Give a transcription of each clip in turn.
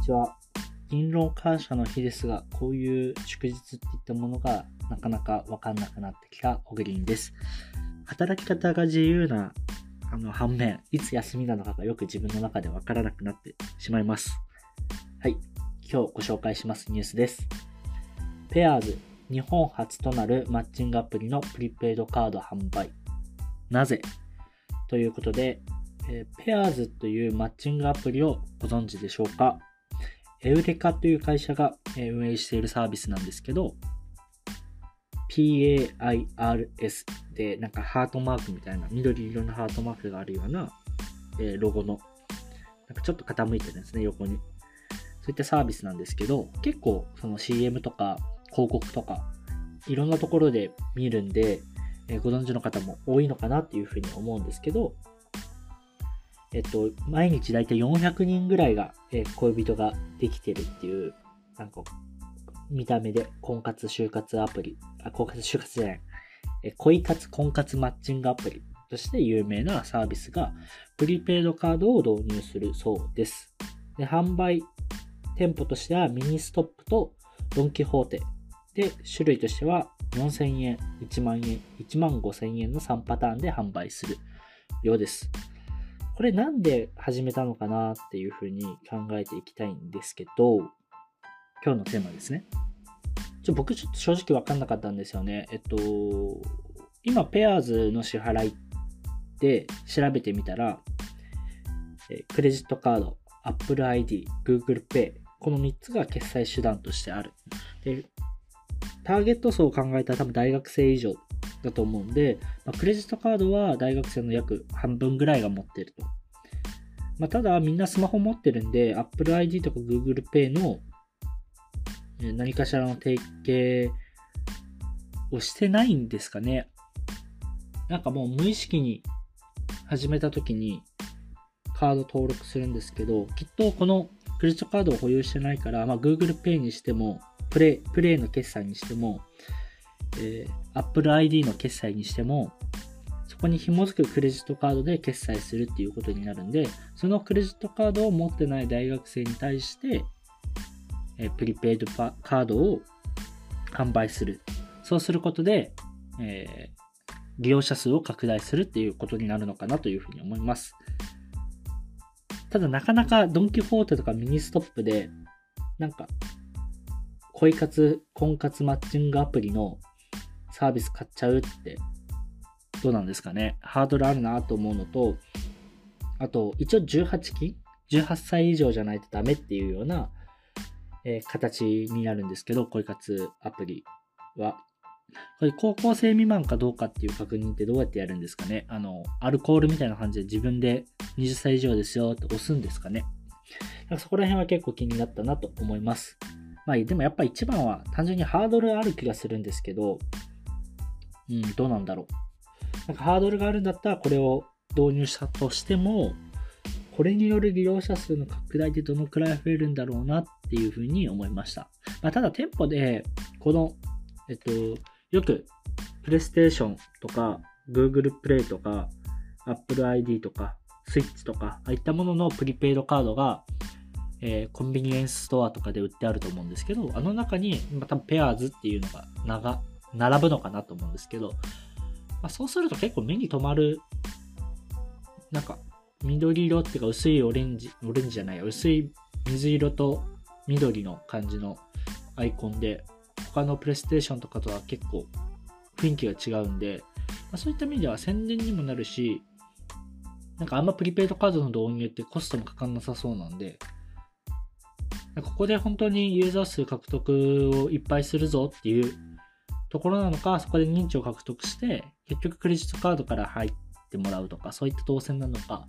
ちは。勤労感謝の日ですが、こういう祝日っていったものがなかなかわかんなくなってきたオグリンです。働き方が自由なあの反面、いつ休みなのかがよく自分の中でわからなくなってしまいます。はい。今日ご紹介しますニュースです。ペアーズ、日本初となるマッチングアプリのプリペイドカード販売。なぜ？ということで、えー、ペアーズというマッチングアプリをご存知でしょうか？エウレカという会社が運営しているサービスなんですけど、PAIRS でなんかハートマークみたいな緑色のハートマークがあるような、えロゴのなんかちょっと傾いてるんですね、横に。そういったサービスなんですけど、結構その CM とか広告とかいろんなところで見るんで、えご存知の方も多いのかなっていうふうに思うんですけど、えっと、毎日だいたい400人ぐらいが、え、恋人ができてるっていう、なんか、見た目で婚活、就活アプリ、あ、婚活、就活じゃない、え、恋活、婚活マッチングアプリとして有名なサービスが、プリペイドカードを導入するそうです。で、販売店舗としてはミニストップとドンキホーテ。で、種類としては4000円、1万円、1万5000円の3パターンで販売するようです。これなんで始めたのかなっていうふうに考えていきたいんですけど、今日のテーマですね。ちょ僕ちょっと正直わかんなかったんですよね。えっと、今、ペアーズの支払いで調べてみたら、クレジットカード、Apple ID、Google Pay、この3つが決済手段としてある。で、ターゲット層を考えたら多分大学生以上だと思うんで、まあ、クレジットカードは大学生の約半分ぐらいが持ってると。まあ、ただ、みんなスマホ持ってるんで、Apple ID とか Google Pay の何かしらの提携をしてないんですかね。なんかもう無意識に始めた時にカード登録するんですけど、きっとこのクレジットカードを保有してないから、まあ、Google Pay にしても、プレイ、プレイの決済にしても、えー、Apple ID の決済にしても、そこに紐づくクレジットカードで決済するっていうことになるんで、そのクレジットカードを持ってない大学生に対して、えー、プリペイドカードを販売する。そうすることで、えー、利用者数を拡大するっていうことになるのかなというふうに思います。ただなかなかドンキホーテとかミニストップで、なんか、恋活、婚活マッチングアプリのサービス買っちゃうって、どうなんですかね。ハードルあるなと思うのと、あと、一応18期 ?18 歳以上じゃないとダメっていうような、えー、形になるんですけど、恋活アプリは。これ高校生未満かどうかっていう確認ってどうやってやるんですかねあの、アルコールみたいな感じで自分で20歳以上ですよって押すんですかねなんかそこら辺は結構気になったなと思います。まあでもやっぱ一番は単純にハードルある気がするんですけど、うん、どうなんだろう。なんかハードルがあるんだったらこれを導入したとしても、これによる利用者数の拡大でどのくらい増えるんだろうなっていうふうに思いました。まあ、ただ店舗で、この、えっと、よく、プレイステーションとか、Google プレイとか、Apple ID とか、Switch とか、ああいったもののプリペイドカードが、えー、コンビニエンスストアとかで売ってあると思うんですけど、あの中に、まあ、多分ペアーズっていうのが長並ぶのかなと思うんですけど、まあ、そうすると結構目に留まる、なんか、緑色っていうか薄いオレンジ、オレンジじゃない、薄い水色と緑の感じのアイコンで、他のプレイステーションとかとは結構雰囲気が違うんで、まあ、そういった意味では宣伝にもなるし、なんかあんまプリペイドカードの導入ってコストもかかんなさそうなんで、ここで本当にユーザー数獲得をいっぱいするぞっていうところなのか、そこで認知を獲得して、結局クレジットカードから入ってもらうとか、そういった当選なのか、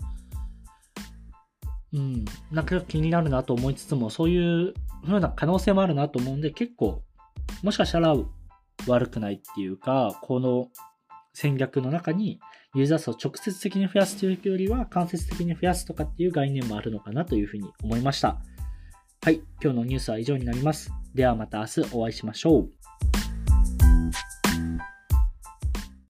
うん、なんか気になるなと思いつつも、そういう風な可能性もあるなと思うんで、結構、もしかしたら悪くないっていうか、この戦略の中にユーザー数を直接的に増やすというよりは間接的に増やすとかっていう概念もあるのかなというふうに思いました。はい、今日のニュースは以上になります。ではまた明日お会いしましょう。Thank you.